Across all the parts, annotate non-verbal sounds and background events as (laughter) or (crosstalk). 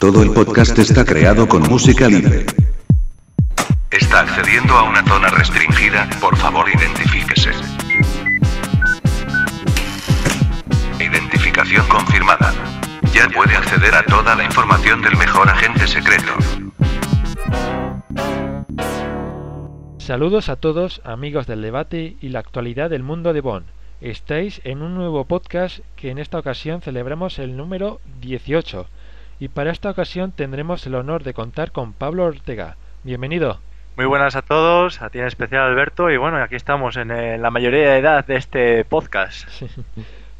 Todo el podcast está creado con música libre. Está accediendo a una zona restringida, por favor identifíquese. Identificación confirmada. Ya puede acceder a toda la información del mejor agente secreto. Saludos a todos, amigos del debate y la actualidad del mundo de Bonn. Estáis en un nuevo podcast que en esta ocasión celebramos el número 18 y para esta ocasión tendremos el honor de contar con Pablo Ortega. Bienvenido. Muy buenas a todos, a ti en especial Alberto y bueno, aquí estamos en, eh, la mayoría de edad de este podcast. (laughs)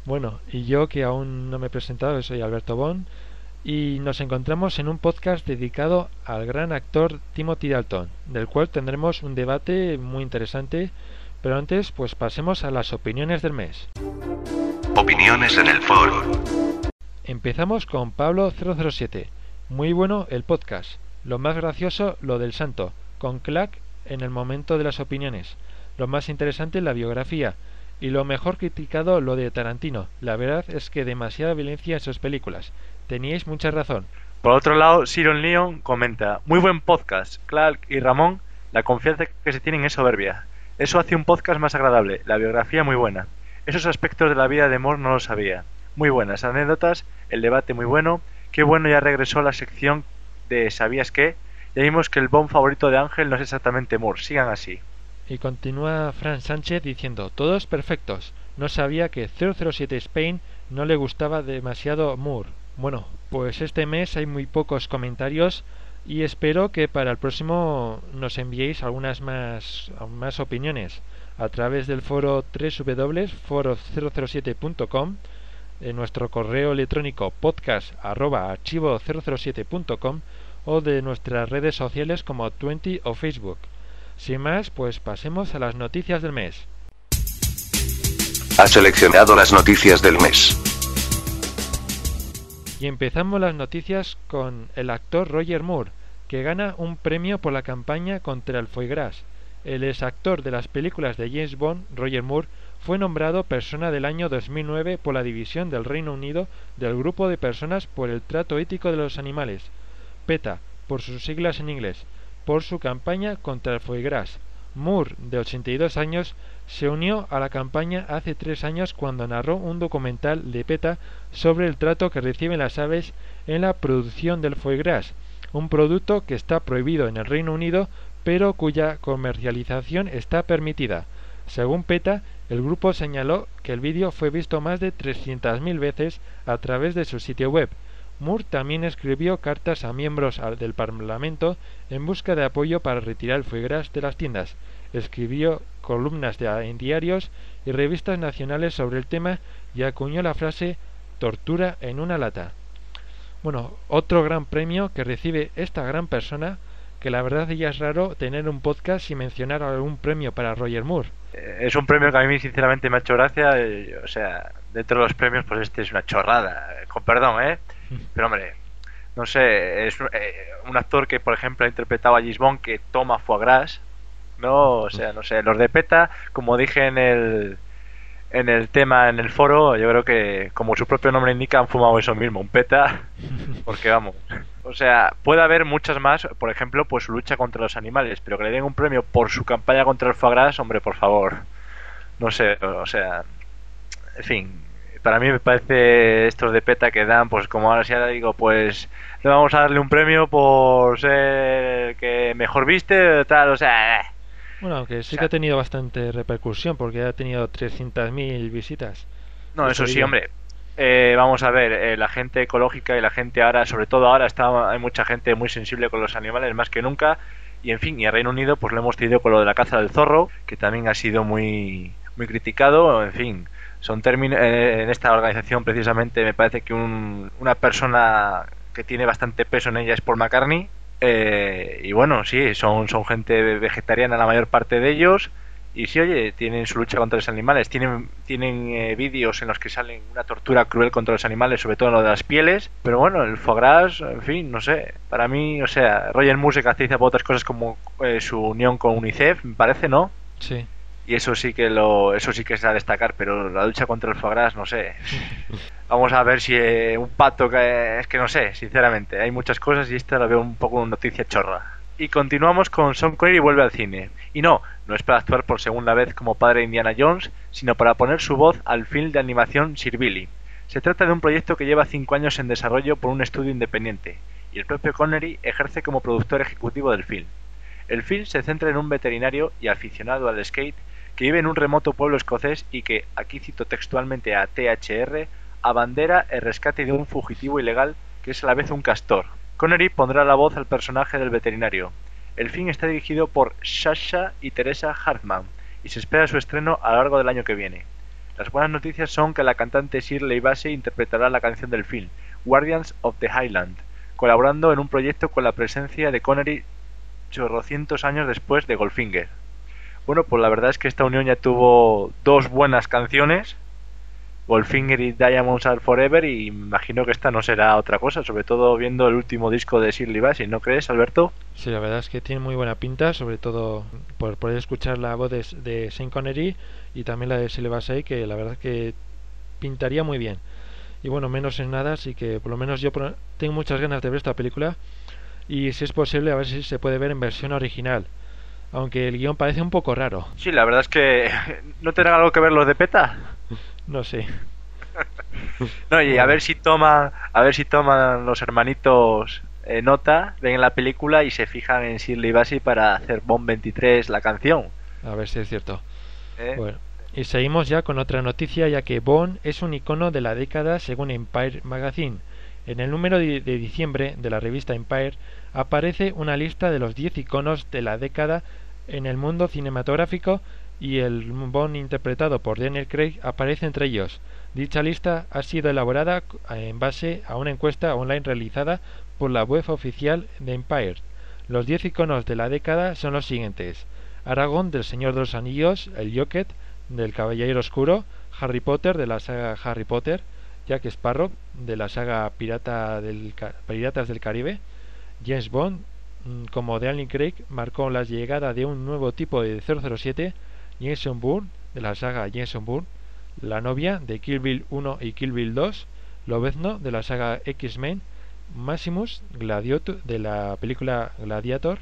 Bueno, y yo que aún no me he presentado, soy Alberto Bon y nos encontramos en un podcast dedicado al gran actor Timothy Dalton, del cual tendremos un debate muy interesante pero antes, pues pasemos a las opiniones del mes. Opiniones en el foro. Empezamos con Pablo 007. Muy bueno el podcast. Lo más gracioso, lo del santo, con Clack en el momento de las opiniones. Lo más interesante, la biografía. Y lo mejor criticado, lo de Tarantino. La verdad es que demasiada violencia en sus películas. Teníais mucha razón. Por otro lado, Siron Leon comenta, muy buen podcast. Clark y Ramón, la confianza que se tienen es soberbia. Eso hace un podcast más agradable, la biografía muy buena. Esos aspectos de la vida de Moore no lo sabía. Muy buenas anécdotas, el debate muy bueno. Qué bueno ya regresó la sección de ¿Sabías qué? Ya vimos que el bomb favorito de Ángel no es exactamente Moore. Sigan así. Y continúa Fran Sánchez diciendo, todos perfectos. No sabía que 007 Spain no le gustaba demasiado Moore. Bueno, pues este mes hay muy pocos comentarios y espero que para el próximo nos enviéis algunas más, más opiniones a través del foro www.foro007.com de nuestro correo electrónico podcast archivo007.com o de nuestras redes sociales como Twenty o Facebook. Sin más, pues pasemos a las noticias del mes. Ha seleccionado las noticias del mes. Y empezamos las noticias con el actor Roger Moore, que gana un premio por la campaña contra el foie gras. El ex actor de las películas de James Bond, Roger Moore, fue nombrado Persona del año 2009 por la División del Reino Unido del Grupo de Personas por el Trato Ético de los Animales, PETA, por sus siglas en inglés, por su campaña contra el foie. Moore, de 82 años, se unió a la campaña hace tres años cuando narró un documental de PETA sobre el trato que reciben las aves en la producción del foie gras, un producto que está prohibido en el Reino Unido pero cuya comercialización está permitida. Según PETA, el grupo señaló que el vídeo fue visto más de 300.000 veces a través de su sitio web. Moore también escribió cartas a miembros del Parlamento en busca de apoyo para retirar el foie gras de las tiendas. Escribió columnas en diarios y revistas nacionales sobre el tema y acuñó la frase tortura en una lata. Bueno, otro gran premio que recibe esta gran persona, que la verdad ya es raro tener un podcast y mencionar algún premio para Roger Moore. Eh, es un premio que a mí sinceramente me ha hecho gracia, eh, o sea, dentro de los premios pues este es una chorrada, eh, con perdón, ¿eh? (laughs) Pero hombre, no sé, es un actor que por ejemplo ha interpretado a Gisbon que toma foie gras, ¿no? O sea, no sé, los de PETA, como dije en el, en el tema, en el foro, yo creo que, como su propio nombre indica, han fumado eso mismo, un PETA, (laughs) porque vamos. O sea, puede haber muchas más, por ejemplo, pues su lucha contra los animales, pero que le den un premio por su campaña contra el foie gras, hombre, por favor. No sé, o sea, en fin, para mí me parece estos de PETA que dan, pues como ahora ya digo, pues le vamos a darle un premio por ser que mejor viste, tal, o sea... Eh. Bueno, aunque sí que ha tenido bastante repercusión porque ha tenido 300.000 visitas. No, eso sí, hombre. Eh, vamos a ver, eh, la gente ecológica y la gente ahora, sobre todo ahora, está, hay mucha gente muy sensible con los animales más que nunca. Y en fin, y a Reino Unido pues lo hemos tenido con lo de la caza del zorro, que también ha sido muy, muy criticado. En fin, son términos eh, en esta organización precisamente me parece que una persona que tiene bastante peso en ella es Paul McCartney eh, y bueno, sí, son, son gente vegetariana la mayor parte de ellos. Y sí, oye, tienen su lucha contra los animales. Tienen, tienen eh, vídeos en los que salen una tortura cruel contra los animales, sobre todo en lo de las pieles. Pero bueno, el foie gras, en fin, no sé. Para mí, o sea, Roger Moore se caracteriza por otras cosas como eh, su unión con UNICEF, me parece, ¿no? Sí. Y eso sí que lo eso sí que es a destacar, pero la lucha contra el foie gras, no sé. (laughs) Vamos a ver si eh, un pato que es que no sé, sinceramente, hay muchas cosas y esta la veo un poco una noticia chorra. Y continuamos con Sean Connery vuelve al cine. Y no, no es para actuar por segunda vez como padre de Indiana Jones, sino para poner su voz al film de animación Sir Billy. Se trata de un proyecto que lleva cinco años en desarrollo por un estudio independiente, y el propio Connery ejerce como productor ejecutivo del film. El film se centra en un veterinario y aficionado al skate que vive en un remoto pueblo escocés y que, aquí cito textualmente a THR, abandera el rescate de un fugitivo ilegal que es a la vez un castor. Connery pondrá la voz al personaje del veterinario. El film está dirigido por Sasha y Teresa Hartman y se espera su estreno a lo largo del año que viene. Las buenas noticias son que la cantante Shirley Bassey interpretará la canción del film, Guardians of the Highland, colaborando en un proyecto con la presencia de Connery chorrocientos años después de Goldfinger. Bueno, pues la verdad es que esta unión ya tuvo dos buenas canciones, Goldfinger y Diamonds Are Forever, y imagino que esta no será otra cosa, sobre todo viendo el último disco de Shirley Bassey, ¿no crees, Alberto? Sí, la verdad es que tiene muy buena pinta, sobre todo por poder escuchar la voz de, de Sean Connery y también la de Shirley Bassey, que la verdad es que pintaría muy bien. Y bueno, menos en nada, así que por lo menos yo tengo muchas ganas de ver esta película y si es posible a ver si se puede ver en versión original aunque el guion parece un poco raro. Sí, la verdad es que no tendrá algo que ver los de PETA. (laughs) No sé. no, y a ver si toma, a ver si toman los hermanitos eh, nota, ven la película y se fijan en Shirley Bassey para hacer Bomb 23 la canción. A ver si es cierto. ¿Eh? Bueno, y seguimos ya con otra noticia, ya que Bond es un icono de la década según Empire Magazine. En el número de, de diciembre de la revista Empire aparece una lista de los 10 iconos de la década en el mundo cinematográfico y el Bond interpretado por Daniel Craig aparece entre ellos. Dicha lista ha sido elaborada en base a una encuesta online realizada por la web oficial de Empire. Los 10 iconos de la década son los siguientes: Aragorn del Señor de los Anillos, el Joker del Caballero Oscuro, Harry Potter de la saga Harry Potter, Jack Sparrow de la saga Pirata del Piratas del Caribe, James Bond Mm, como Daniel Craig marcó la llegada de un nuevo tipo de 007, Jason Bourne, de la saga Jason Bourne, la novia de Kill Bill 1 y Kill Bill 2, Lobezno de la saga X-Men, Maximus Gladiator de la película Gladiator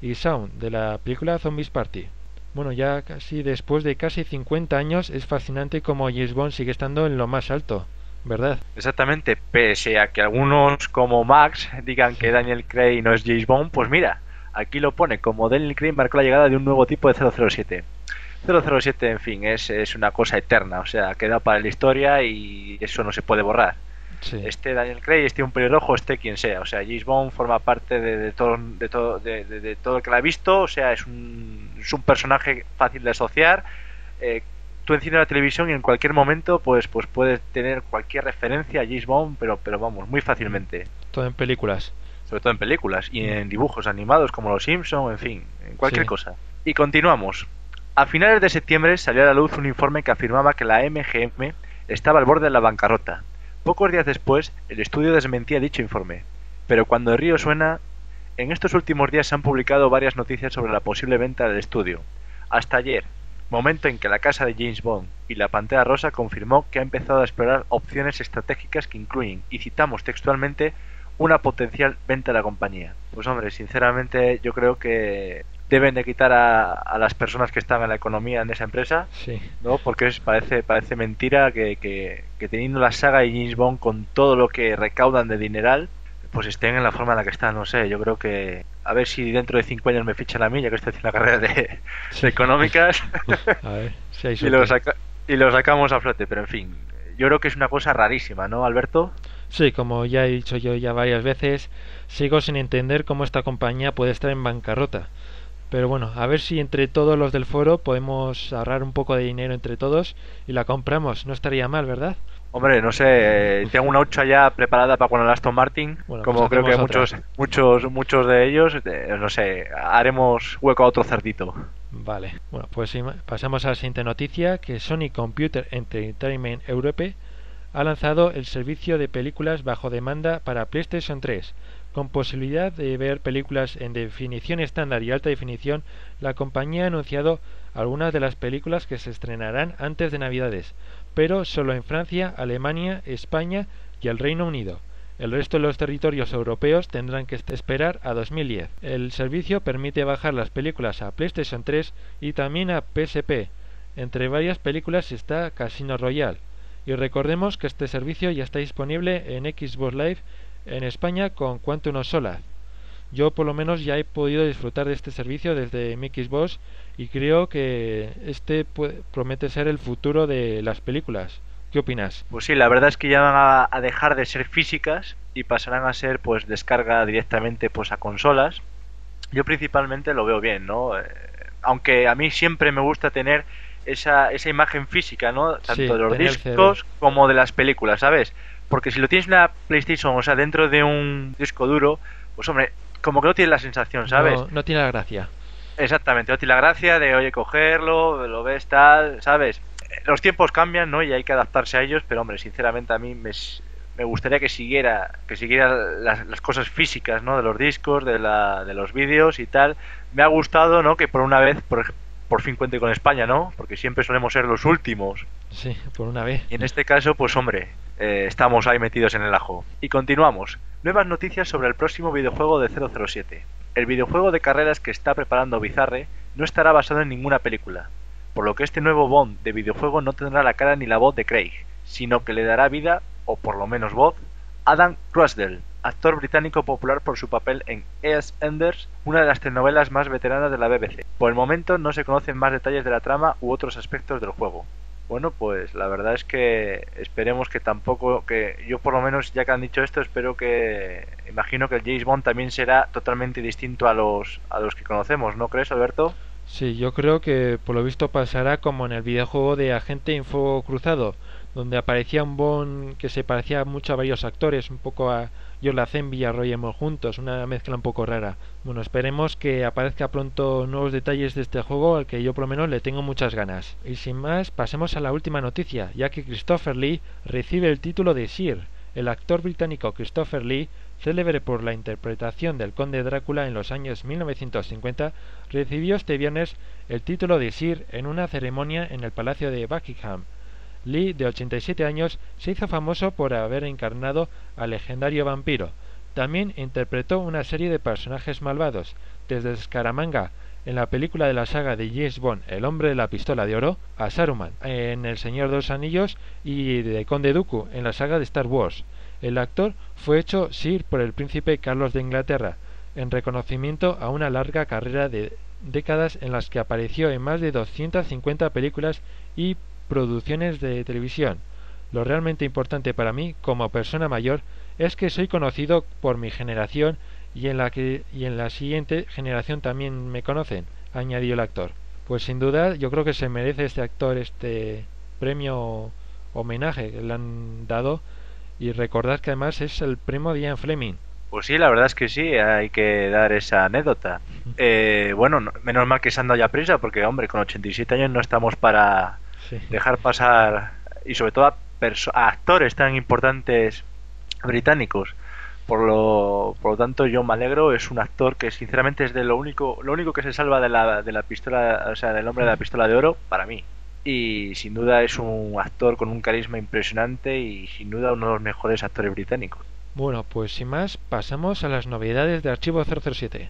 y Sound de la película Zombies Party. Bueno, ya casi después de casi 50 años es fascinante como James Bond sigue estando en lo más alto. ¿verdad? Exactamente, pese a que algunos como Max digan que Daniel Craig no es James Bond, pues mira, aquí lo pone, como Daniel Craig marcó la llegada de un nuevo tipo de 007. 007, en fin, es, es una cosa eterna, o sea, queda para la historia y eso no se puede borrar. Este Daniel Craig, este un pelirrojo, este quien sea, o sea, James Bond forma parte de, todo, de, todo, de, de, todo el que la ha visto, o sea, es un, es un personaje fácil de asociar, eh, tú enciendes la televisión y en cualquier momento pues pues puedes tener cualquier referencia a James Bond, pero pero vamos, muy fácilmente. Todo en películas. Sobre todo en películas y en dibujos animados como Los Simpson, en fin, en cualquier cosa. Y continuamos. A finales de septiembre salió a la luz un informe que afirmaba que la MGM estaba al borde de la bancarrota. Pocos días después, el estudio desmentía dicho informe. Pero cuando el río suena, en estos últimos días se han publicado varias noticias sobre la posible venta del estudio. Hasta ayer, momento en que la casa de James Bond y la Pantera Rosa confirmó que ha empezado a explorar opciones estratégicas que incluyen, y citamos textualmente, una potencial venta de la compañía. Pues hombre, sinceramente yo creo que deben de quitar a, las personas que están en la economía en esa empresa, sí. ¿no? Porque es, parece, parece mentira que, que, que teniendo la saga de James Bond con todo lo que recaudan de dineral, pues estén en la forma en la que están, no sé, yo creo que a ver si dentro de cinco años me fichan a mí, ya que estoy haciendo la carrera de, económicas, (laughs) (laughs) y, lo y lo sacamos a flote, pero en fin, yo creo que es una cosa rarísima, ¿no, Alberto? Sí, como ya he dicho yo ya varias veces, sigo sin entender cómo esta compañía puede estar en bancarrota. Pero bueno, a ver si entre todos los del foro podemos ahorrar un poco de dinero entre todos y la compramos. No estaría mal, ¿verdad? Hombre, no sé, tengo una 8 ya preparada para cuando el Aston Martin, como pues creo que muchos, muchos, muchos de ellos, no sé, haremos hueco a otro cerdito. Vale, bueno, pues pasamos a la siguiente noticia, que Sony Computer Entertainment Europe ha lanzado el servicio de películas bajo demanda para PlayStation 3. Con posibilidad de ver películas en definición estándar y alta definición, la compañía ha anunciado algunas de las películas que se estrenarán antes de Navidades. pero solo en Francia, Alemania, España y el Reino Unido. El resto de los territorios europeos tendrán que esperar a 2010. El servicio permite bajar las películas a PlayStation 3 y también a PSP. Entre varias películas está Casino Royale. Y recordemos que este servicio ya está disponible en Xbox Live en España con Quantum of Solace. Yo por lo menos ya he podido disfrutar de este servicio desde mi Xbox y creo que este promete ser el futuro de las películas. ¿Qué opinas? Pues sí, la verdad es que ya van a, dejar de ser físicas y pasarán a ser pues descarga directamente pues a consolas. Yo principalmente lo veo bien, ¿no? Eh, aunque a mí siempre me gusta tener esa, esa imagen física, ¿no? Tanto de los discos como de las películas, ¿sabes? Porque si lo tienes en una PlayStation, o sea, dentro de un disco duro, pues hombre, como que no tiene la sensación, ¿sabes? No, no tiene la gracia. Exactamente, no tiene la gracia de, oye, cogerlo, lo ves tal, ¿sabes? los tiempos cambian, ¿no? Y hay que adaptarse a ellos, pero hombre, sinceramente a mí me, me gustaría que siguiera que siguiera las, las, cosas físicas, ¿no? De los discos, de, la, de los vídeos y tal. Me ha gustado, ¿no? Que por una vez, por, por fin cuente con España, ¿no? Porque siempre solemos ser los últimos. Sí, por una vez. Y en este caso, pues hombre, eh, estamos ahí metidos en el ajo. Y continuamos. Nuevas noticias sobre el próximo videojuego de 007. El videojuego de carreras que está preparando Bizarre no estará basado en ninguna película, por lo que este nuevo Bond de videojuego no tendrá la cara ni la voz de Craig, sino que le dará vida, o por lo menos voz, Adam Crosdell, actor británico popular por su papel en ES Enders, una de las telenovelas más veteranas de la BBC. Por el momento no se conocen más detalles de la trama u otros aspectos del juego. Bueno, pues la verdad es que esperemos que tampoco, que yo por lo menos ya que han dicho esto, espero que, imagino que el James Bond también será totalmente distinto a los, a los que conocemos, ¿no crees, Alberto? Sí, yo creo que por lo visto pasará como en el videojuego de Agente en Fuego Cruzado, donde aparecía un Bond que se parecía mucho a varios actores, un poco a George Lazenby y juntos, una mezcla un poco rara. Bueno, esperemos que aparezca pronto nuevos detalles de este juego al que yo por lo menos le tengo muchas ganas. Y sin más, pasemos a la última noticia, ya que Christopher Lee recibe el título de Sir. El actor británico Christopher Lee célebre por la interpretación del conde Drácula en los años 1950, recibió este viernes el título de Sir en una ceremonia en el Palacio de Buckingham. Lee, de 87 años, se hizo famoso por haber encarnado al legendario vampiro. También interpretó una serie de personajes malvados, desde Scaramanga en la película de la saga de James Bond El hombre de la pistola de oro, a Saruman en El Señor de los Anillos y de Conde Dooku en la saga de Star Wars. El actor fue hecho Sir por el príncipe Carlos de Inglaterra, en reconocimiento a una larga carrera de décadas en las que apareció en más de 250 películas y producciones de televisión. Lo realmente importante para mí, como persona mayor, es que soy conocido por mi generación y en la que y en la siguiente generación también me conocen, añadió el actor. Pues sin duda yo creo que se merece este actor este premio homenaje que le han dado y recordad que además es el primo de Ian Fleming. Pues sí, la verdad es que sí, hay que dar esa anécdota. Eh, bueno, menos mal que se han dado ya prisa, porque hombre, con 87 años no estamos para dejar pasar, y sobre todo a, actores tan importantes británicos. Por lo, por lo tanto, yo me alegro, es un actor que sinceramente es de lo único, lo único que se salva de la, de la pistola, o sea, del hombre de la pistola de oro, para mí y sin duda es un actor con un carisma impresionante y sin duda uno de los mejores actores británicos. Bueno, pues sin más, pasamos a las novedades de Archivo 007.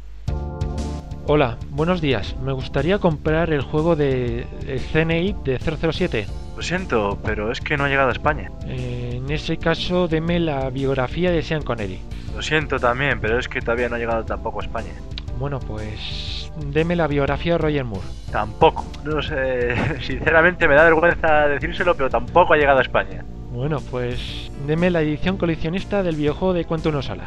Hola, buenos días. Me gustaría comprar el juego de CNI de 007. Lo siento, pero es que no ha llegado a España. Eh, en ese caso, deme la biografía de Sean Connery. Lo siento también, pero es que todavía no ha llegado tampoco a España. Bueno, pues deme la biografía de Roger Moore. Tampoco. No sé, (laughs) sinceramente me da vergüenza decírselo, pero tampoco ha llegado a España. Bueno, pues deme la edición coleccionista del videojuego de Cuento No Sala.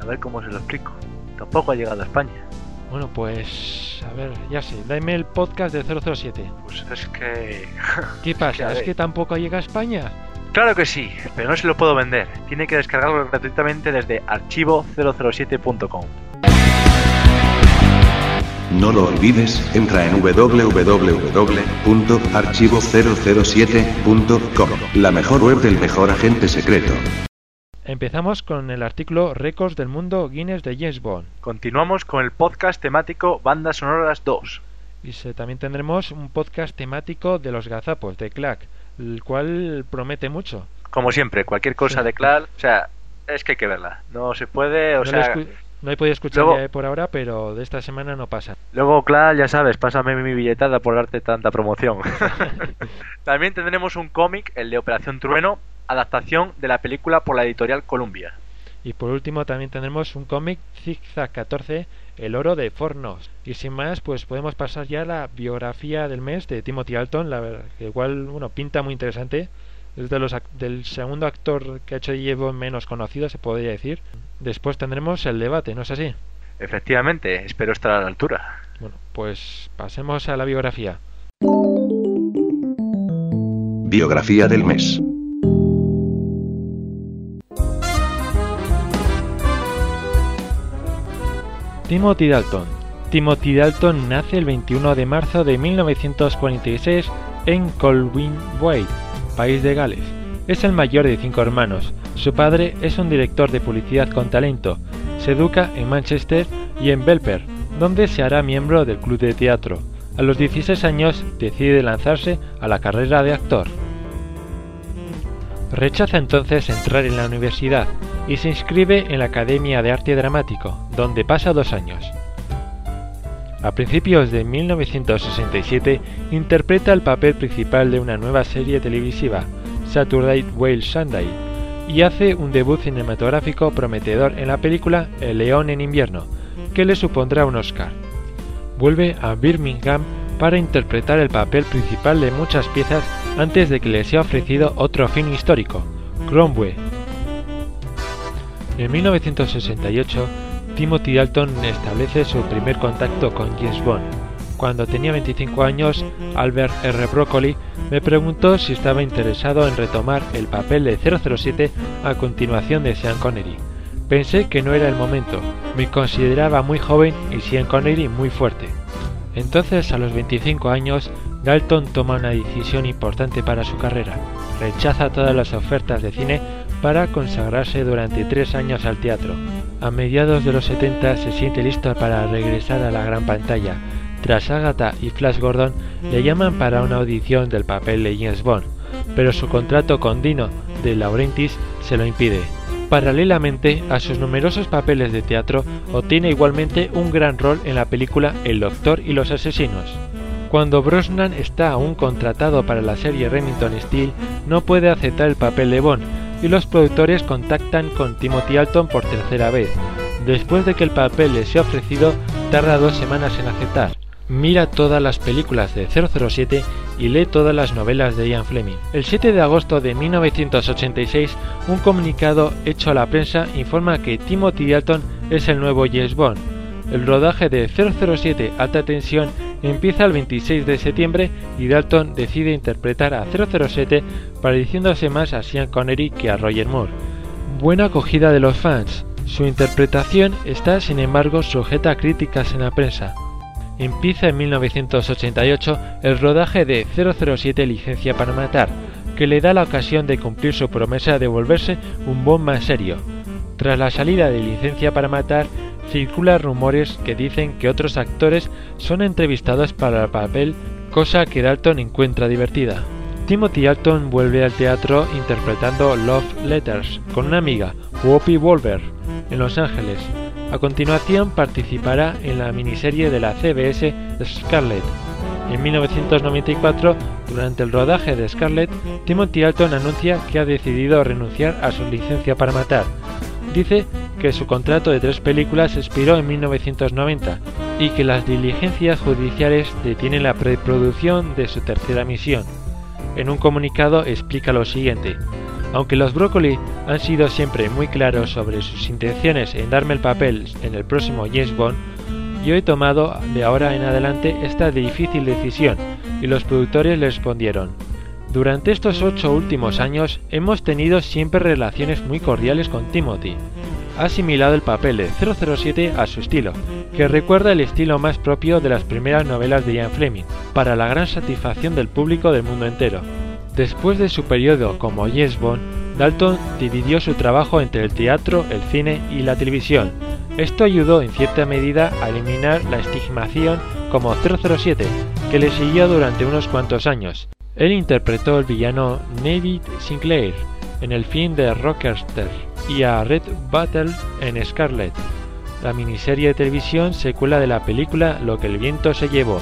a ver cómo se lo explico. Tampoco ha llegado a España. Bueno, pues a ver, ya sé, dame el podcast de 007. Pues es que... (laughs) ¿Qué pasa? ¿Es que tampoco llega a España? Claro que sí, pero no se lo puedo vender. Tiene que descargarlo gratuitamente desde archivo007.com. No lo olvides, entra en www.archivo007.com, la mejor web del mejor agente secreto. Empezamos con el artículo Récords del mundo Guinness de James Bond. Continuamos con el podcast temático Bandas Sonoras 2. Y también tendremos un podcast temático de los gazapos de Clack, el cual promete mucho. Como siempre, cualquier cosa de Clal, o sea, es que hay que verla. No se puede, o no, sea... no he podido escuchar luego- ya por ahora, pero de esta semana no pasa. Luego, Clal, ya sabes, pásame mi billetada por darte tanta promoción. (laughs) También tendremos un cómic, el de Operación Trueno, adaptación de la película por la editorial Columbia. Y por último también tendremos un cómic Zigzag 14, El oro de Fornos. Y sin más, pues podemos pasar ya a la biografía del mes de Timothy Alton, la verdad, que igual, bueno, pinta muy interesante. Es de los ac- del segundo actor que ha hecho Llevo menos conocido, se podría decir. Después tendremos el debate, ¿no es así? Efectivamente, espero estar a la altura. Bueno, pues pasemos a la biografía. Biografía del mes. Timothy Dalton. Timothy Dalton nace el 21 de marzo de 1946 en Colwyn-Way, país de Gales. Es el mayor de cinco hermanos. Su padre es un director de publicidad con talento. Se educa en Manchester y en Belper, donde se hará miembro del club de teatro. A los 16 años decide lanzarse a la carrera de actor. Rechaza entonces entrar en la universidad y se inscribe en la Academia de Arte Dramático, donde pasa dos años. A principios de 1967 interpreta el papel principal de una nueva serie televisiva, Saturday Whale Sunday, y hace un debut cinematográfico prometedor en la película El León en invierno, que le supondrá un Oscar. Vuelve a Birmingham para interpretar el papel principal de muchas piezas antes de que le sea ofrecido otro fin histórico, Cromwell. En 1968, Timothy Dalton establece su primer contacto con James Bond. Cuando tenía 25 años, Albert R. Broccoli me preguntó si estaba interesado en retomar el papel de 007 a continuación de Sean Connery. Pensé que no era el momento, me consideraba muy joven y Sean Connery muy fuerte. Entonces, a los 25 años, Dalton toma una decisión importante para su carrera. Rechaza todas las ofertas de cine para consagrarse durante tres años al teatro. A mediados de los 70 se siente listo para regresar a la gran pantalla. Tras Agatha y Flash Gordon le llaman para una audición del papel de James Bond, pero su contrato con Dino de Laurentiis se lo impide. Paralelamente a sus numerosos papeles de teatro, obtiene igualmente un gran rol en la película El Doctor y los Asesinos. Cuando Brosnan está aún contratado para la serie Remington Steel, no puede aceptar el papel de Bond y los productores contactan con Timothy Alton por tercera vez. Después de que el papel le sea ofrecido, tarda dos semanas en aceptar. Mira todas las películas de 007 y lee todas las novelas de Ian Fleming. El 7 de agosto de 1986, un comunicado hecho a la prensa informa que Timothy Dalton es el nuevo James Bond. El rodaje de 007 Alta Tensión empieza el 26 de septiembre y Dalton decide interpretar a 007 pareciéndose más a Sean Connery que a Roger Moore. Buena acogida de los fans. Su interpretación está sin embargo sujeta a críticas en la prensa. Empieza en 1988 el rodaje de 007 Licencia para Matar, que le da la ocasión de cumplir su promesa de volverse un Bond más serio. Tras la salida de Licencia para Matar, circulan rumores que dicen que otros actores son entrevistados para el papel, cosa que Dalton encuentra divertida. Timothy Dalton vuelve al teatro interpretando Love Letters con una amiga, Whoopi Wolver, en Los Ángeles. A continuación participará en la miniserie de la CBS Scarlet. En 1994, durante el rodaje de Scarlet, Timothy Dalton anuncia que ha decidido renunciar a su licencia para matar. Dice que su contrato de tres películas expiró en 1990 y que las diligencias judiciales detienen la preproducción de su tercera misión. En un comunicado explica lo siguiente. Aunque los Broccoli han sido siempre muy claros sobre sus intenciones en darme el papel en el próximo James Bond, yo he tomado de ahora en adelante esta difícil decisión y los productores le respondieron. Durante estos ocho últimos años hemos tenido siempre relaciones muy cordiales con Timothy. Ha asimilado el papel de 007 a su estilo, que recuerda el estilo más propio de las primeras novelas de Ian Fleming, para la gran satisfacción del público del mundo entero. Después de su periodo como James Bond, Dalton dividió su trabajo entre el teatro, el cine y la televisión. Esto ayudó en cierta medida a eliminar la estigmación como 007, que le siguió durante unos cuantos años. Él interpretó al villano David Sinclair en el film de Rockster y a Red Battle en Scarlet, la miniserie de televisión secuela de la película Lo que el viento se llevó.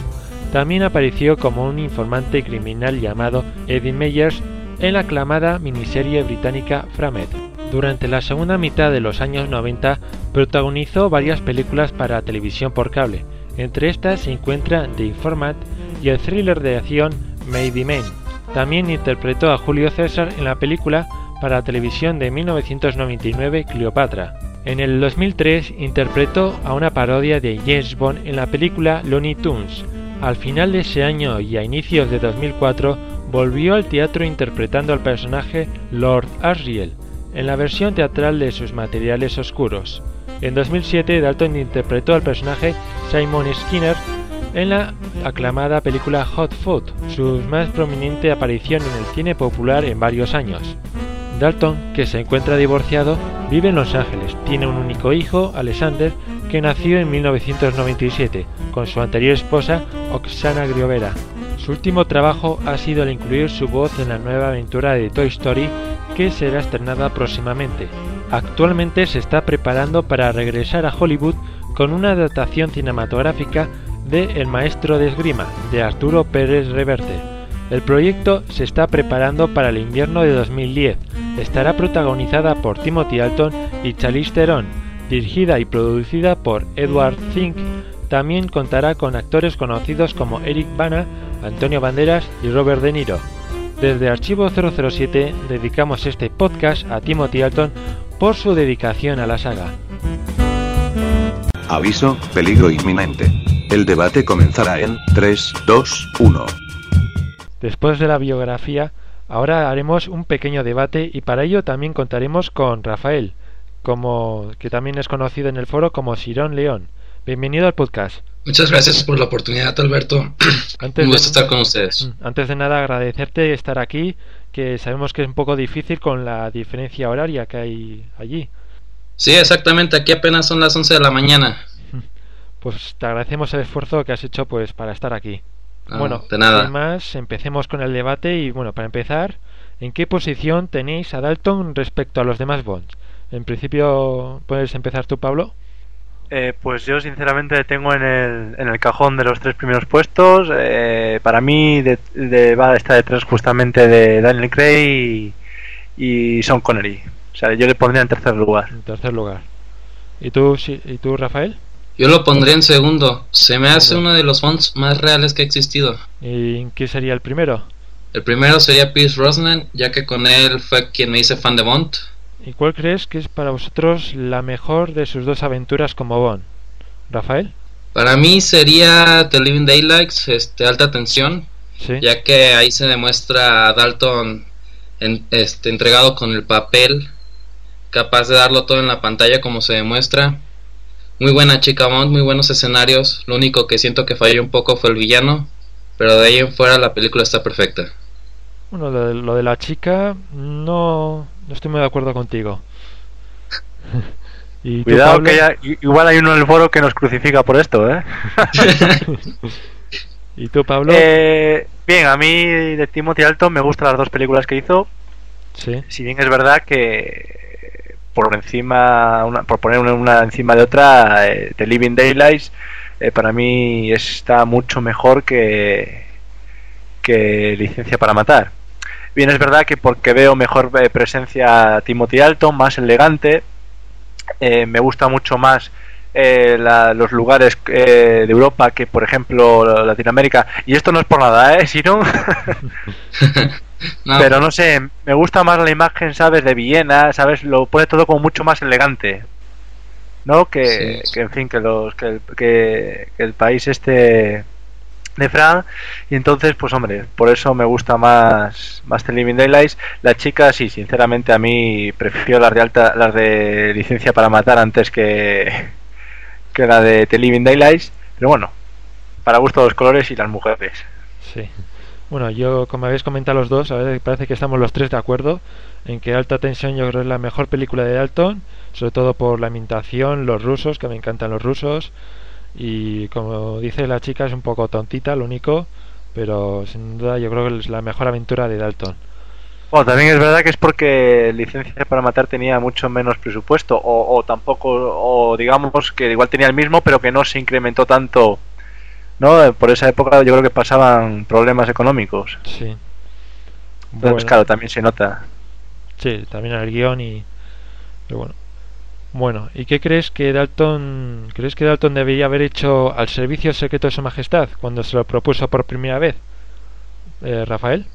También apareció como un informante criminal llamado Eddie Meyers en la aclamada miniserie británica Framed. Durante la segunda mitad de los años 90 protagonizó varias películas para televisión por cable. Entre estas se encuentra The Informant y el thriller de acción Made Man. También interpretó a Julio César en la película para televisión de 1999 Cleopatra. En el 2003 interpretó a una parodia de James Bond en la película Looney Tunes. Al final de ese año y a inicios de 2004 volvió al teatro interpretando al personaje Lord Asriel en la versión teatral de sus materiales oscuros. En 2007 Dalton interpretó al personaje Simon Skinner en la aclamada película Hot Food, su más prominente aparición en el cine popular en varios años. Dalton, que se encuentra divorciado, vive en Los Ángeles, tiene un único hijo, Alexander, que nació en 1997, con su anterior esposa, Oksana Griovera. Su último trabajo ha sido el incluir su voz en la nueva aventura de Toy Story, que será estrenada próximamente. Actualmente se está preparando para regresar a Hollywood con una adaptación cinematográfica de El Maestro de Esgrima, de Arturo Pérez Reverte. El proyecto se está preparando para el invierno de 2010. Estará protagonizada por Timothy Alton y Charlize Theron, dirigida y producida por Edward Zink. También contará con actores conocidos como Eric Bana, Antonio Banderas y Robert De Niro. Desde Archivo 007 dedicamos este podcast a Timothy Alton por su dedicación a la saga. Aviso, peligro inminente. El debate comenzará en 3, 2, 1. Después de la biografía, ahora haremos un pequeño debate y para ello también contaremos con Rafael, como que también es conocido en el foro como Sirón León. Bienvenido al podcast. Muchas gracias por la oportunidad, Alberto. (coughs) Antes un de- gusto estar con ustedes. Mm, Antes de nada agradecerte estar aquí, que sabemos que es un poco difícil con la diferencia horaria que hay allí. Sí, exactamente, aquí apenas son las 11 de la mañana. Pues te agradecemos el esfuerzo que has hecho pues para estar aquí. Ah, bueno, de nada. sin más, empecemos con el debate y bueno, para empezar, ¿en qué posición tenéis a Dalton respecto a los demás Bonds? En principio, ¿puedes empezar tú, Pablo? Eh, pues yo sinceramente tengo en el, en el cajón de los tres primeros puestos. Eh, para mí de, de- va está detrás justamente de Daniel Craig y, y Sean Connery. O sea, yo le pondría en tercer lugar. En tercer lugar. ¿Y tú, sí- ¿y tú Rafael? Yo lo pondría en segundo. Se me hace uno de los fonts más reales que ha existido. ¿Y en qué sería el primero? El primero sería Pierce Brosnan, ya que con él fue quien me hice fan de Bond. ¿Y cuál crees que es para vosotros la mejor de sus dos aventuras como Bond? ¿Rafael? Para mí sería The Living Daylights, este, alta tensión, Sí. ya que ahí se demuestra a Dalton en- este, entregado con el papel, capaz de darlo todo en la pantalla como se demuestra. Muy buena chica Bond, muy buenos escenarios. Lo único que siento que falló un poco fue el villano, pero de ahí en fuera la película está perfecta. Bueno, lo de, lo de la chica, no, no estoy muy de acuerdo contigo. (laughs) ¿Y tú, Cuidado Pablo? que haya- igual hay uno en el foro que nos crucifica por esto, ¿eh? (laughs) ¿Y tú, Pablo? Eh, bien, a mí de Timothy Alton me gustan las dos películas que hizo. Sí. Si bien es verdad que por encima, una- por poner una, encima de otra, eh, The Living Daylights eh, para mí está mucho mejor que, que Licencia para Matar. Bien, es verdad que porque veo mejor eh, presencia Timothy Alton, más elegante, eh, me gusta mucho más eh, la- los lugares eh, de Europa que, por ejemplo, Latinoamérica. Y esto no es por nada, ¿eh? (laughs) Si (laughs) no... Pero no sé, me gusta más la imagen, ¿sabes? De Viena, ¿sabes? Lo pone todo como mucho más elegante. ¿No? Que, Sí. que en fin, que, los, que, el, que- que el país este de Fran. Y entonces, pues hombre, por eso me gusta más, más The Living Daylights. La chica, sí, sinceramente a mí prefiero las de, alta, las de licencia para matar antes que, que la de The Living Daylights. Pero bueno, para gusto los colores y las mujeres. Sí. Bueno, yo, como habéis comentado los dos, a ver, parece que estamos los tres de acuerdo en que Alta Tensión yo creo es la mejor película de Dalton, sobre todo por la ambientación, los rusos, que me encantan los rusos, y como dice la chica es un poco tontita, lo único, pero sin duda yo creo que es la mejor aventura de Dalton. Bueno, también es verdad que es porque Licencia para Matar tenía mucho menos presupuesto, o, o tampoco, o digamos que igual tenía el mismo, pero que no se incrementó tanto, ¿no? Por esa época yo creo que pasaban problemas económicos. Sí. Entonces, Bueno. claro, también se nota. Sí, también en el guion y... Pero bueno. Bueno, ¿y qué crees que Dalton... ¿Crees que Dalton debería haber hecho al servicio secreto de su majestad cuando se lo propuso por primera vez? Eh, Rafael.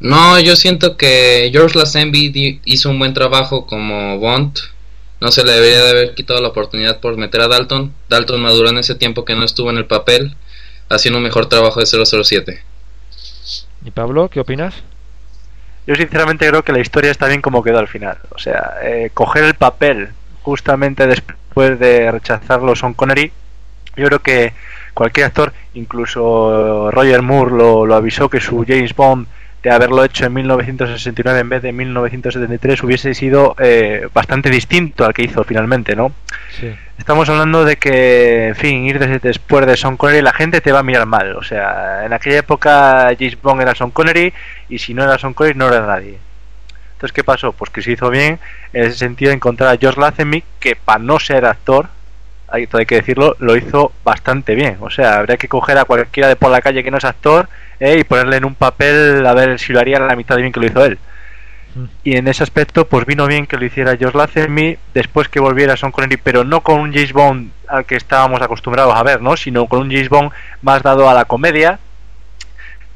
No, yo siento que George Lazenby di- hizo un buen trabajo como Bond. No se le debería de haber quitado la oportunidad por meter a Dalton. Dalton maduró en ese tiempo que no estuvo en el papel, haciendo un mejor trabajo de 007. ¿Y Pablo, qué opinas? Yo sinceramente creo que la historia está bien como quedó al final. O sea, eh, coger el papel justamente después de rechazarlo Sean Connery, yo creo que cualquier actor, incluso Roger Moore lo, lo avisó que su James Bond de haberlo hecho en 1969 en vez de 1973 hubiese sido eh, bastante distinto al que hizo finalmente, ¿no? Sí. Estamos hablando de que, en fin, ir desde después de Sean Connery, la gente te va a mirar mal. O sea, en aquella época James Bond era Sean Connery y si no era Sean Connery no era nadie. Entonces, ¿qué pasó? Pues que se hizo bien en ese sentido de encontrar a George Lazenby, que para no ser actor, hay, todo hay que decirlo, lo hizo bastante bien. O sea, habría que coger a cualquiera de por la calle que no es actor eh, y ponerle en un papel a ver si lo haría la mitad de bien que lo hizo él. Mm. Y en ese aspecto, pues vino bien que lo hiciera George Lazenby después que volviera Sean Connery, pero no con un James Bond al que estábamos acostumbrados a ver, ¿no? Sino con un James Bond más dado a la comedia,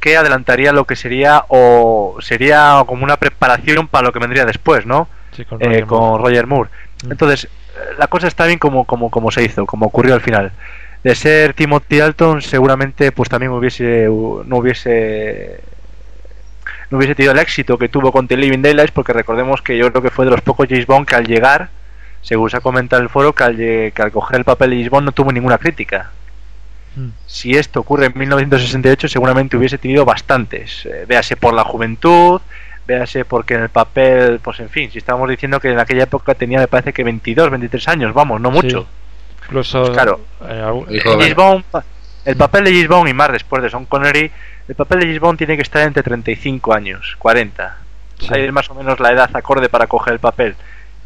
que adelantaría lo que sería o sería como una preparación para lo que vendría después, ¿no? Sí, con Eh, Roger con Moore. Roger Moore. Mm. Entonces, eh, la cosa está bien como, como, como se hizo, como ocurrió al final. De ser Timothy Dalton, seguramente pues también hubiese no hubiese no hubiese tenido el éxito que tuvo con The Living Daylights, porque recordemos que yo creo que fue de los pocos James Bond que al llegar, según se ha comentado en el foro, que al, que al coger el papel de James Bond no tuvo ninguna crítica. Mm. Si esto ocurre en 1968, seguramente hubiese tenido bastantes. Eh, véase por la juventud, véase porque en el papel, pues en fin, si estábamos diciendo que en aquella época tenía, me parece que 22, 23 años, vamos, no mucho. Sí. Incluso... Pues claro. eh, el papel de Bond y más después de Sean Connery, el papel de Bond tiene que estar entre 35 años, 40. sí. Ahí es más o menos la edad acorde para coger el papel.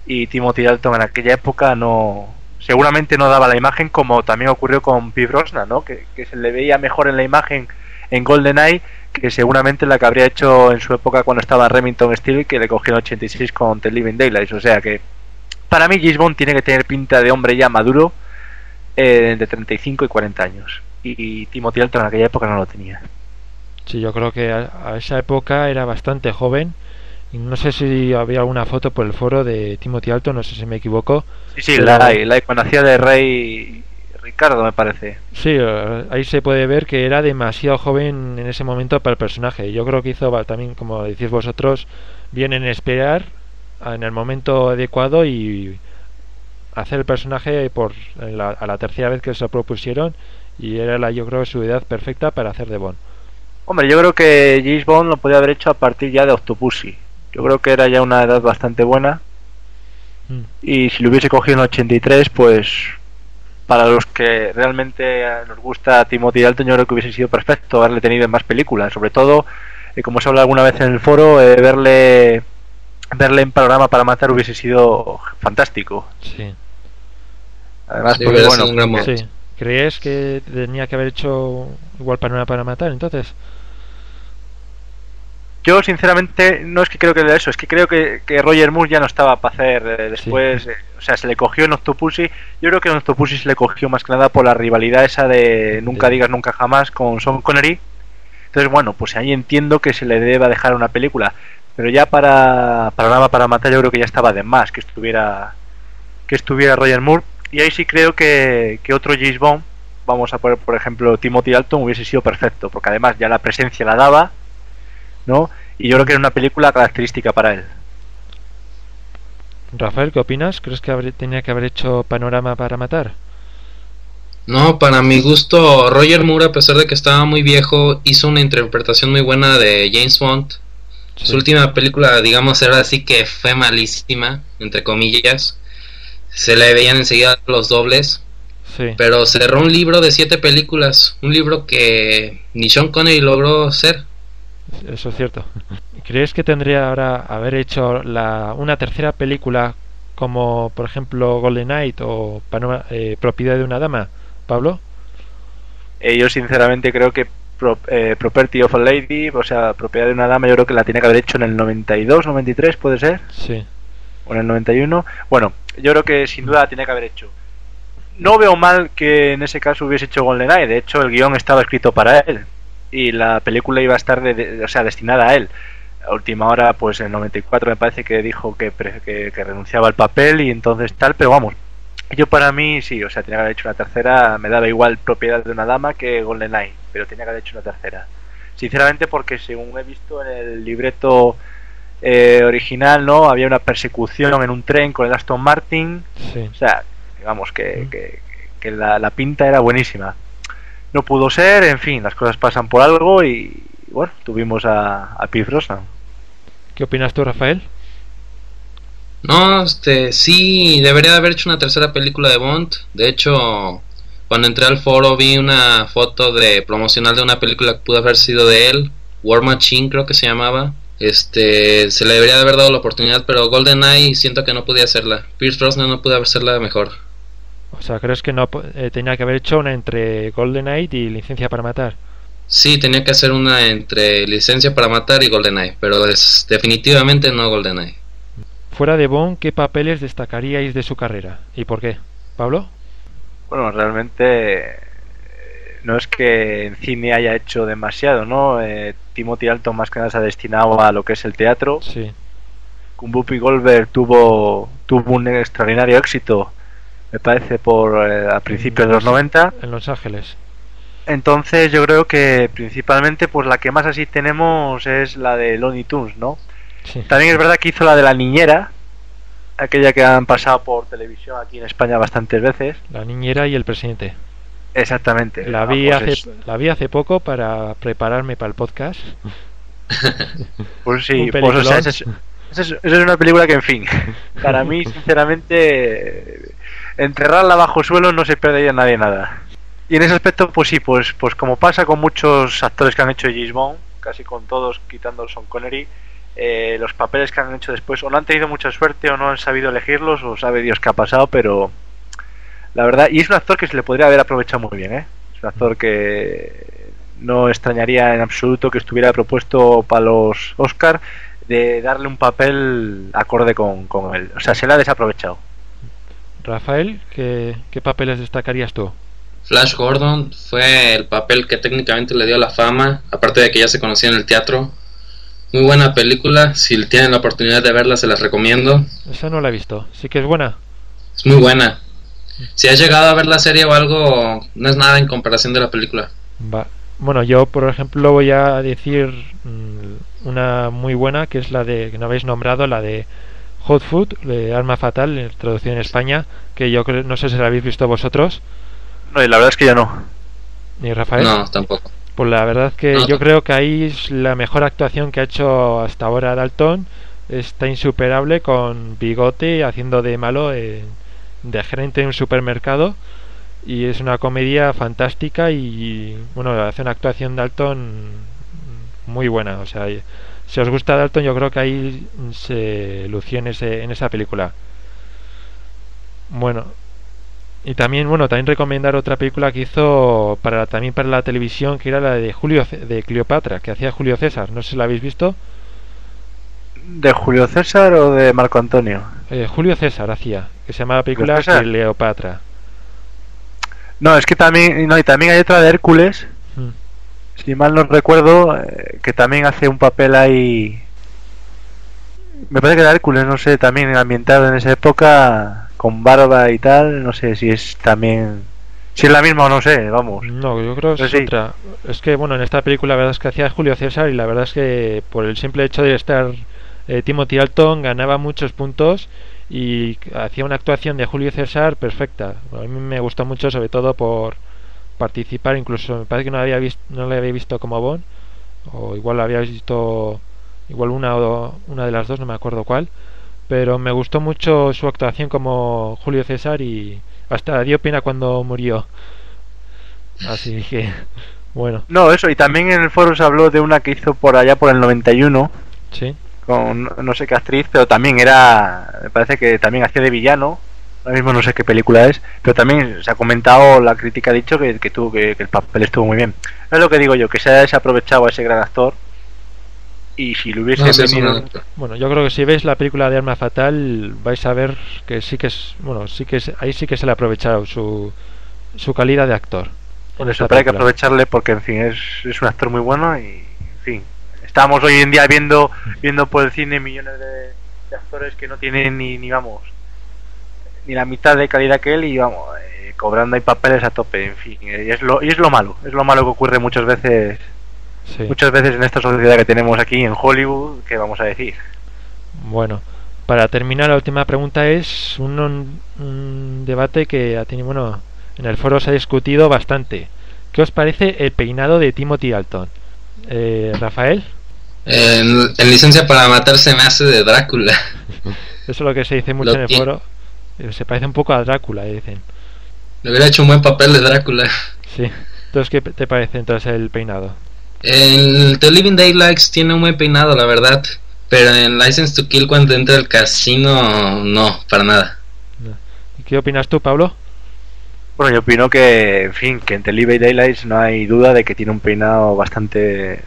Y Timothy Dalton en aquella época no. Seguramente no daba la imagen como también ocurrió con Pierce Brosnan, ¿no? Que, que se le veía mejor en la imagen en GoldenEye que seguramente la que habría hecho en su época cuando estaba Remington Steel que le cogió en 86 con The Living Daylights. O sea que para mí James Bond tiene que tener pinta de hombre ya maduro eh, de 35 y 40 años. Y, y Timothy Dalton en aquella época no lo tenía. Sí, yo creo que a, a esa época era bastante joven. Y no sé si había alguna foto por el foro de Timothy Alto, no sé si me equivoco. Sí, sí, Pero- la, hay, la cuando hacía de rey Ricardo, me parece. Sí, eh, ahí se puede ver que era demasiado joven en ese momento para el personaje. Yo creo que hizo también, como decís vosotros, bien en esperar en el momento adecuado y hacer el personaje por la- a la tercera vez que se lo propusieron y era la yo creo su edad perfecta para hacer de Bond. Hombre, yo creo que James Bond lo podía haber hecho a partir ya de Octopussy. Yo creo que era ya una edad bastante buena. Mm. Y si lo hubiese cogido en 83, pues para los que realmente eh, nos gusta Timothy Dalton, yo creo que hubiese sido perfecto haberle tenido en más películas. Sobre todo, eh, como se habla alguna vez en el foro, eh, verle verle en panorama para matar hubiese sido fantástico. Sí. Además, Sí, porque, bueno, un gran. Sí. ¿Crees que tenía que haber hecho igual panorama para matar entonces? Yo sinceramente no es que creo que era eso, es que creo que, que Roger Moore ya no estaba para hacer eh, después, eh, o sea, se le cogió en Octopussy, yo creo que en Octopussy se le cogió más que nada por la rivalidad esa de nunca Sí. digas nunca jamás con Sean Connery. Entonces, bueno, pues ahí entiendo que se le deba dejar una película, pero ya para Panorama para matar yo creo que ya estaba de más que estuviera que estuviera Roger Moore y ahí sí creo que, que otro James Bond, vamos a poner por ejemplo Timothy Dalton hubiese sido perfecto, porque además ya la presencia la daba ¿no? Y yo creo que era una película característica para él. Rafael, ¿qué opinas? ¿Crees que habría- tenía que haber hecho panorama para matar? No, para mi gusto, Roger Moore, a pesar de que estaba muy viejo, hizo una interpretación muy buena de James Bond. Sí. Su última película, digamos, era así que fue malísima, entre comillas. Se le veían enseguida los dobles. Sí, pero cerró un libro de siete películas, un libro que ni Sean Connery logró ser. Eso es cierto. ¿Crees que tendría ahora haber hecho la, una tercera película como, por ejemplo, Golden Knight o Panoma- eh, Propiedad de una Dama, Pablo? Eh, yo sinceramente creo que Pro- eh, Property of a Lady, o sea, propiedad de una dama, yo creo que la tiene que haber hecho en el 92, 93, puede ser, Sí, o en el 91. Bueno, yo creo que sin duda la tiene que haber hecho. No veo mal que en ese caso hubiese hecho GoldenEye, de hecho el guion estaba escrito para él y la película iba a estar de- de- o sea, destinada a él. A última hora, pues en el 94 me parece que dijo que, que, que renunciaba al papel y entonces tal, pero vamos, yo para mí sí, o sea, tenía que haber hecho una tercera, me daba igual propiedad de una dama que GoldenEye, pero tenía que haber hecho una tercera. Sinceramente porque según he visto en el libreto eh, original, ¿no? Había una persecución en un tren con el Aston Martin, sí. o sea, digamos que, que, que la, la pinta era buenísima. No pudo ser, en fin, las cosas pasan por algo y bueno, tuvimos a, a Pierce Brosnan. ¿Qué opinas tú, Rafael? No, este, sí, debería de haber hecho una tercera película de Bond. De hecho, cuando entré al foro vi una foto de promocional de una película que pudo haber sido de él, War Machine creo que se llamaba. Este, se le debería de haber dado la oportunidad, pero GoldenEye siento que no podía hacerla. Pierce Brosnan no pudo hacerla mejor. O sea, ¿crees que no eh, tenía que haber hecho una entre Golden Knight y Licencia para Matar? Sí, tenía que hacer una entre Licencia para Matar y GoldenEye, pero es definitivamente no GoldenEye. Fuera de Bond, ¿qué papeles destacaríais de su carrera? ¿Y por qué? ¿Pablo? Bueno, realmente eh, no es que en cine haya hecho demasiado, ¿no? Eh, Timothy Alton más que nada se ha destinado a lo que es el teatro. Sí, Con Whoopi Goldberg tuvo, tuvo un extraordinario éxito, me parece, por eh, a principios de los 90. en Los Ángeles. Entonces yo creo que principalmente pues la que más así tenemos es la de Looney Tunes, ¿no? Sí, También es verdad que hizo la de la niñera, aquella que han pasado por televisión aquí en España bastantes veces. La niñera y el presidente. Exactamente. La vi, Vamos, hace, es- la vi hace poco para prepararme para el podcast. (laughs) Pues sí, pues, o sea, peliculón. esa es, esa es- esa es una película que, en fin, (laughs) para mí, sinceramente, enterrarla bajo suelo no se perdería nadie nada. Y en ese aspecto, pues sí, pues, pues como pasa con muchos actores que han hecho James Bond, casi con todos, quitando Sean Connery, eh, los papeles que han hecho después o no han tenido mucha suerte o no han sabido elegirlos o sabe Dios qué ha pasado, pero la verdad, y es un actor que se le podría haber aprovechado muy bien, ¿eh? Es un actor que no extrañaría en absoluto que estuviera propuesto para los Oscar de darle un papel acorde con, con él. O sea, se le ha desaprovechado. Rafael, ¿qué, qué papeles destacarías tú? Flash Gordon fue el papel que técnicamente le dio la fama, aparte de que ya se conocía en el teatro. Muy buena película, si tienen la oportunidad de verla se las recomiendo. Esa no la he visto. ¿Sí que es buena? Es muy buena. Si has llegado a ver la serie o algo, no es nada en comparación de la película. Va. Bueno, yo por ejemplo voy a decir mm, una muy buena que es la de que no habéis nombrado, la de Hot Food, de Arma Fatal, en traducción en España, que yo creo, no sé si la habéis visto vosotros, No, y la verdad es que ya no. ni Rafael. No, tampoco. Pues la verdad que No, yo creo que ahí es la mejor actuación que ha hecho hasta ahora Dalton. Está insuperable con bigote haciendo de malo eh, de gerente en un supermercado y es una comedia fantástica y bueno hace una actuación Dalton muy buena. O sea, si os gusta Dalton yo creo que ahí se lució en, ese, en esa película. Bueno, y también, bueno, también recomendar otra película que hizo para también para la televisión, que era la de Julio de Cleopatra, que hacía Julio César. No sé si la habéis visto. ¿De Julio César o de Marco Antonio? Eh, Julio César hacía, que se llama la película. Cleopatra. No, es que también, no, y también hay otra de Hércules. Si mal no recuerdo, eh, que también hace un papel ahí. Me parece que era Hércules, no sé, también ambientado en esa época, con barba y tal, no sé si es también. Si es la misma o no sé, vamos. No, yo creo que es sí. otra. Es que, bueno, en esta película la verdad es que hacía Julio César y la verdad es que por el simple hecho de estar eh, Timothy Alton ganaba muchos puntos y hacía una actuación de Julio César perfecta. A mí me gustó mucho, sobre todo por participar, incluso me parece que no, había visto, no le había visto como Bond, o igual la había visto, igual una o una de las dos, no me acuerdo cuál, pero me gustó mucho su actuación como Julio César y hasta dio pena cuando murió. Así (laughs) que, bueno, No, eso, y también en el foro se habló de una que hizo por allá por el 91, sí. con no sé qué actriz, pero también era, me parece que también hacía de villano, ahora mismo no sé qué película es, pero también se ha comentado, la crítica ha dicho que, que, tuvo, que, que el papel estuvo muy bien. Es lo que digo yo, que se ha desaprovechado a ese gran actor, y si lo hubiese No, sí, venido... Bueno, yo creo que si veis la película de Arma Fatal vais a ver que sí que es, bueno, sí que es, ahí sí que se le ha aprovechado su, su calidad de actor. Por eso, pero hay que aprovecharle porque, en fin, es, es un actor muy bueno y, en fin, estamos hoy en día viendo viendo por el cine millones de, de actores que no tienen ni, ni, vamos, ni la mitad de calidad que él y, vamos, eh, cobrando ahí papeles a tope, en fin, eh, y es lo, y es lo malo, es lo malo que ocurre muchas veces, Sí. muchas veces en esta sociedad que tenemos aquí en Hollywood, que vamos a decir. Bueno, para terminar la última pregunta es un, un- debate que ha tenido, bueno, en el foro se ha discutido bastante. ¿Qué os parece el peinado de Timothy Dalton? Eh, Rafael, En, en licencia para matar se me hace de Drácula. (laughs) eso es lo que se dice mucho Lo en el foro. Eh, Se parece un poco a Drácula, eh, dicen. Le hubiera hecho un buen papel de Drácula. Sí. Entonces, ¿qué te parece entonces el peinado? En The Living Daylights tiene un buen peinado, la verdad. Pero en License to Kill, cuando entra al casino, no, para nada. ¿Y ¿Qué opinas tú, Pablo? Bueno, yo opino que, en fin, que en The Living Daylights no hay duda de que tiene un peinado bastante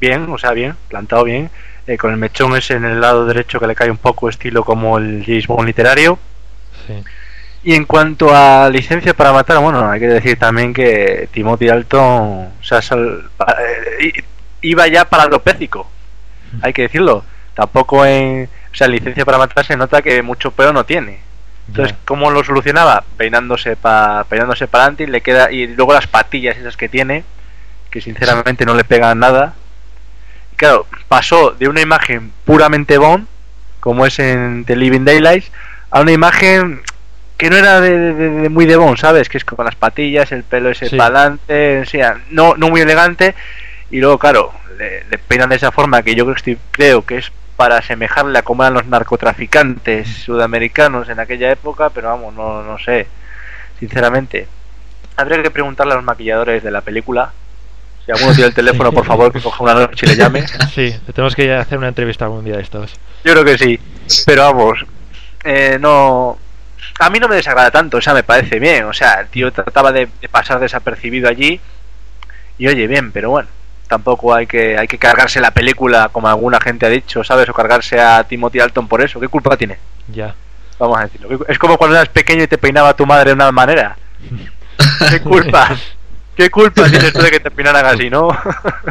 bien, o sea, bien, plantado bien, eh, con el mechón ese en el lado derecho que le cae un poco estilo como el James Bond literario. Sí. Y en cuanto a licencia para matar, bueno, hay que decir también que Timothy Dalton o sea, sal- pa- eh, iba ya para alopécico, hay que decirlo. Tampoco en, o sea, licencia para matar se nota que mucho pelo no tiene. Entonces, Ya. ¿cómo lo solucionaba? Peinándose para peinándose para adelante y le queda y luego las patillas esas que tiene, que sinceramente no le pegan nada. Y claro, pasó de una imagen puramente Bond, como es en The Living Daylights, a una imagen que no era de, de- de muy de Bond, ¿sabes? Que es con las patillas, el pelo ese Sí. para adelante, o sea, no, no muy elegante. Y luego, claro, le, le peinan de esa forma que yo creo, que estoy- creo que es para asemejarle a cómo eran los narcotraficantes sudamericanos en aquella época, pero vamos, no, no sé, sinceramente. Habría que preguntarle a los maquilladores de la película. Si alguno tiene el (laughs) teléfono, por favor, que coja una noche y le llame. (laughs) Sí, tenemos que hacer una entrevista algún día de estos. Yo creo que sí. Pero vamos, eh, no. A mí no me desagrada tanto, o sea, me parece bien. O sea, el tío trataba de, de pasar desapercibido allí. Y oye, bien, pero bueno. Tampoco hay que, hay que cargarse la película, como alguna gente ha dicho, ¿sabes? O cargarse a Timothy Dalton por eso. ¿Qué culpa tiene? Ya. Vamos a decirlo. Es como cuando eras pequeño y te peinaba tu madre de una manera. (laughs) ¿Qué culpa? ¿Qué culpa tienes tú de que te peinaran así, no?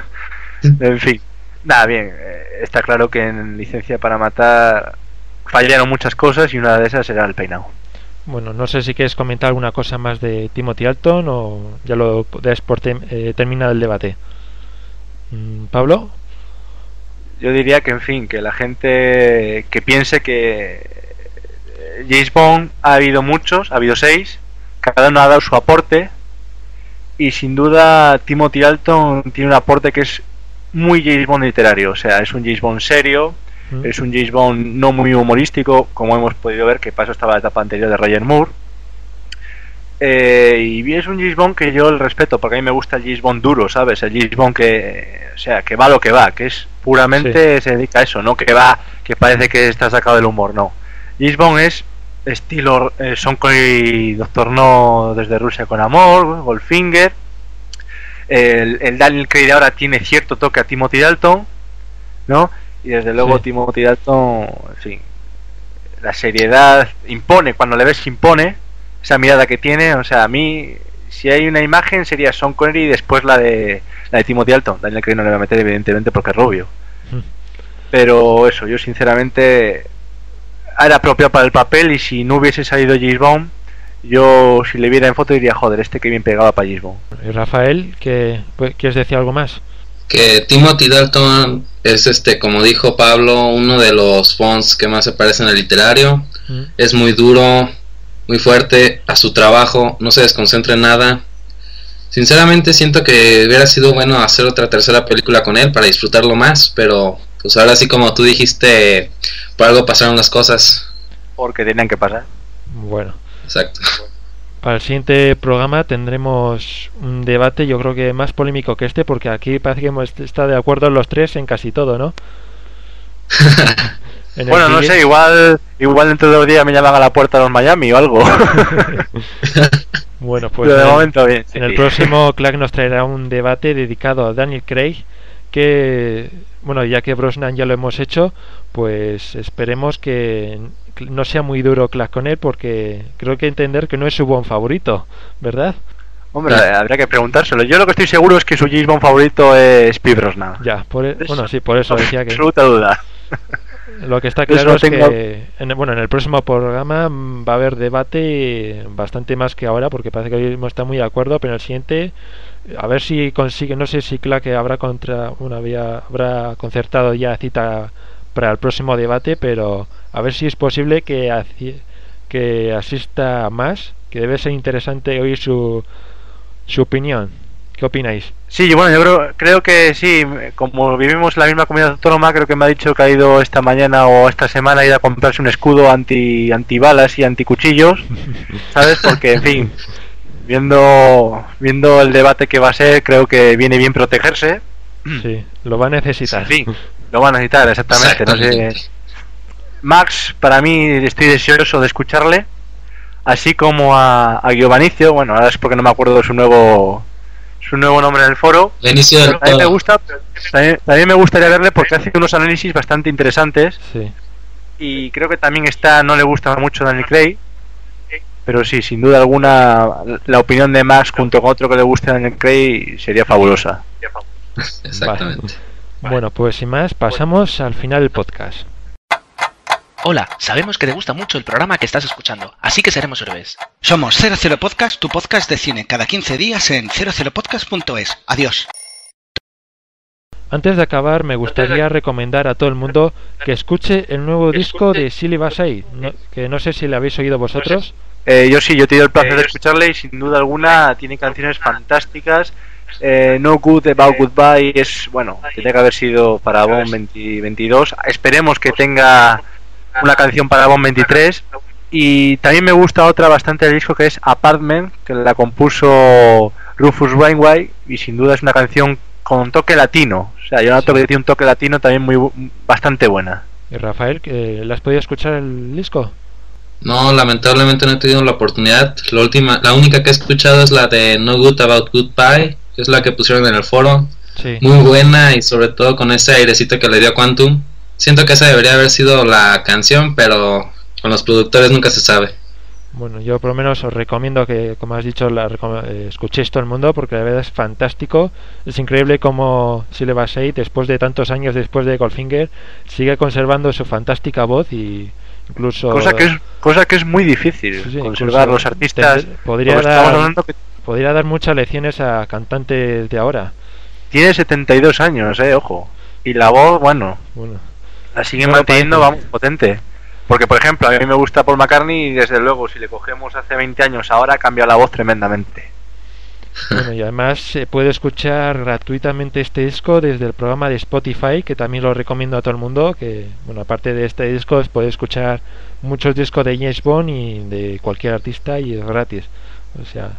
(laughs) en fin. Nada, bien. eh, Está claro que en licencia para matar fallaron muchas cosas y una de esas era el peinado. Bueno, no sé si quieres comentar alguna cosa más de Timothy Dalton o ya lo des por tem- eh, terminado el debate. Mm, Pablo, Yo diría que, en fin, que la gente que piense que eh, James Bond ha habido muchos, ha habido seis, cada uno ha dado su aporte y sin duda Timothy Dalton tiene un aporte que es muy James Bond literario, o sea, es un James Bond serio, Mm. es un James Bond no muy humorístico, como hemos podido ver que pasó estaba la etapa anterior de Roger Moore. Eh, y es un James Bond que yo el respeto, porque a mí me gusta el James Bond duro, ¿sabes? El James Bond que, o sea, que va lo que va, que es puramente se dedica a eso, no que va, que parece que está sacado del humor, no. James Bond es estilo eh, Son Connery, Doctor No desde Rusia con amor, Goldfinger. El, el Daniel Craig ahora tiene cierto toque a Timothy Dalton, ¿no? Y desde luego Sí. Timothy Dalton, fin, la seriedad impone, cuando le ves impone, esa mirada que tiene, o sea, a mí, si hay una imagen sería Sean Connery y después la de la de Timothy Dalton. Daniel Craig no le va a meter evidentemente porque es rubio. Mm. Pero eso, yo sinceramente era apropiado para el papel y si no hubiese salido James Bond, yo si le viera en foto diría, joder, este que bien pegaba para James Bond. y Rafael, ¿qué, pues, ¿quieres decir algo más? Que Timothy Dalton es este, como dijo Pablo, uno de los fonts que más se parecen al literario. Mm. Es muy duro, muy fuerte a su trabajo, no se desconcentra en nada. Sinceramente siento que hubiera sido bueno hacer otra tercera película con él para disfrutarlo más, pero pues ahora sí como tú dijiste, por algo pasaron las cosas. Porque tenían que pasar. Bueno, Exacto. Para el siguiente programa tendremos un debate, yo creo que más polémico que este, porque aquí parece que hemos está de acuerdo los tres en casi todo, ¿no? (laughs) Bueno, no sé, igual igual dentro de dos días me llaman a la puerta de los Miami o algo. (laughs) Bueno, pues Pero de en el- momento bien. sí. En el próximo Clark nos traerá un debate dedicado a Daniel Craig, que, bueno, ya que Brosnan ya lo hemos hecho, pues esperemos que no sea muy duro Clark con él, porque creo que entender que no es su buen favorito, ¿verdad? Hombre, habría que preguntárselo. Yo lo que estoy seguro es que su James Bond favorito es Pierce Brosnan. Ya, por, e- bueno, sí, por eso decía que Absoluta duda. (laughs) lo que está claro no es tengo- que, en, el- bueno, en el próximo programa mm, va a haber debate bastante más que ahora, porque parece que hoy mismo está muy de acuerdo, pero en el siguiente a ver si consigue, no sé si Clark habrá contra una vía, habrá concertado ya cita para el próximo debate, pero a ver si es posible que que asista más, que debe ser interesante oír su su opinión. ¿Qué opináis? Sí, bueno, yo creo, creo que sí, como vivimos en la misma comunidad autónoma, creo que me ha dicho que ha ido esta mañana o esta semana a ir a comprarse un escudo anti antibalas y anticuchillos, ¿sabes? Porque, en fin, viendo viendo el debate que va a ser, creo que viene bien protegerse. Sí, (clears throat) lo va a necesitar. En fin, lo van a necesitar, exactamente. No sé. Exactamente. Max, para mí estoy deseoso de escucharle, así como a, a Giovanicio, bueno, ahora es porque no me acuerdo de su nuevo su nuevo nombre en el foro. Inicio del También me gusta, también, también me gustaría verle porque hace unos análisis bastante interesantes Sí. y creo que también está no le gusta mucho Daniel Craig, pero sí, sin duda alguna la opinión de Max junto con otro que le guste a Daniel Craig sería fabulosa. (laughs) Exactamente. Bueno, pues sin más, pasamos al final del podcast. Hola, sabemos que te gusta mucho el programa que estás escuchando, así que seremos héroes. Somos 00 Podcast, tu podcast de cine, cada 15 días en 00podcast.es. Adiós. Antes de acabar, me gustaría recomendar a todo el mundo que escuche el nuevo disco de Silly Basay, no- que no sé si lo habéis oído vosotros. Eh, yo sí, yo he tenido el placer de escucharle y sin duda alguna tiene canciones fantásticas. Eh, no Good About Goodbye es, bueno, tiene que haber sido para Bond 2022. Esperemos que tenga una canción para Bond 23. Y también me gusta otra bastante del disco que es Apartment, que la compuso Rufus Wainwright y sin duda es una canción con toque latino. O sea, yo noto que tiene un toque latino también muy bastante buena. Y Rafael, ¿que ¿le has podido escuchar el disco? No, lamentablemente no he tenido la oportunidad. La última, la única que he escuchado es la de No Good About Goodbye, que es la que pusieron en el foro. Sí. Muy buena y sobre todo con ese airecito que le dio a Quantum. Siento que esa debería haber sido la canción, pero con los productores nunca se sabe. Bueno, yo por lo menos os recomiendo que, como has dicho, la eh, escuchéis todo el mundo porque la verdad es fantástico. Es increíble como Silly Basay, después de tantos años después de Goldfinger, sigue conservando su fantástica voz y incluso... Cosa que es, cosa que es muy difícil Sí, sí, conservar los artistas. te- podría dar- que podría dar muchas lecciones a cantantes de ahora. tiene 72 años, eh, ojo. Y la voz, bueno, Bueno, la sigue No manteniendo, vamos, potente. Porque, por ejemplo, a mí me gusta Paul McCartney y desde luego, si le cogemos hace 20 años ahora, cambia la voz tremendamente. Bueno, y además se puede escuchar gratuitamente este disco desde el programa de Spotify, que también lo recomiendo a todo el mundo, que, bueno, aparte de este disco, se puede escuchar muchos discos de James Bond y de cualquier artista y es gratis. O sea,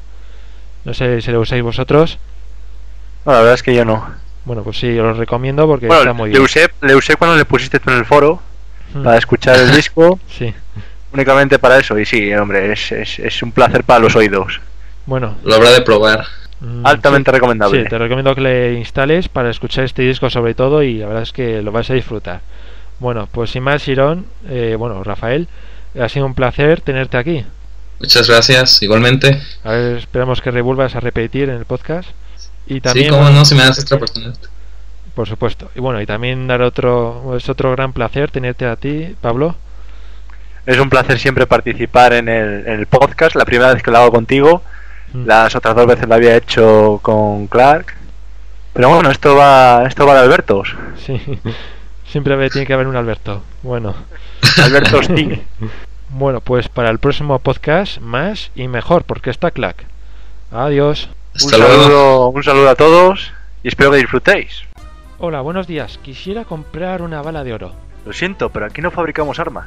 no sé si lo usáis vosotros. No, la verdad es que yo no. Bueno, pues sí, os lo recomiendo porque está muy le bien. usé, le usé cuando le pusiste tú en el foro Mm, para escuchar el disco, (laughs) Sí, únicamente para eso. Y sí, hombre, es, es, es un placer para los oídos. Bueno. Lo habrá de probar. mm, Altamente sí. recomendable. Sí, te recomiendo que le instales para escuchar este disco sobre todo y la verdad es que lo vas a disfrutar. Bueno, pues sin más, Irón, eh, bueno, Rafael, ha sido un placer tenerte aquí. Muchas gracias, igualmente. A ver, esperamos que revuelvas a repetir en el podcast. Y también, sí, cómo no, si me das otra oportunidad. por supuesto. Y bueno, y también dar otro, es otro gran placer tenerte a ti, Pablo. Es un placer siempre participar en el, en el podcast. La primera vez que lo hago contigo, Mm. las otras dos veces lo había hecho con Clark. Pero bueno, esto va, esto va de Albertos. Sí, siempre tiene que haber un Alberto. Bueno. (laughs) Alberto Sting. (laughs) Bueno, pues para el próximo podcast, más y mejor, porque está clack. Adiós. Un luego. saludo, un saludo a todos y espero que disfrutéis. Hola, buenos días. Quisiera comprar una bala de oro. Lo siento, pero aquí no fabricamos armas.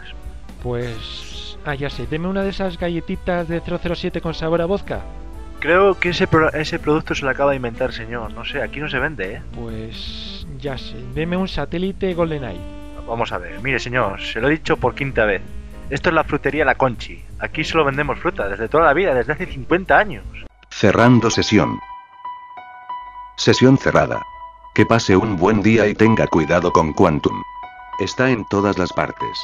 Pues Ah, ya sé, deme una de esas galletitas de 007 con sabor a vodka. Creo que ese, pro- ese producto se lo acaba de inventar, señor. No sé, aquí no se vende, ¿eh? Pues ya sé, deme un satélite GoldenEye. Vamos a ver, mire, señor, se lo he dicho por quinta vez. Esto es la frutería La Conchi. Aquí solo vendemos fruta, desde toda la vida, desde hace 50 años. Cerrando sesión. Sesión cerrada. Que pase un buen día y tenga cuidado con Quantum. Está en todas las partes.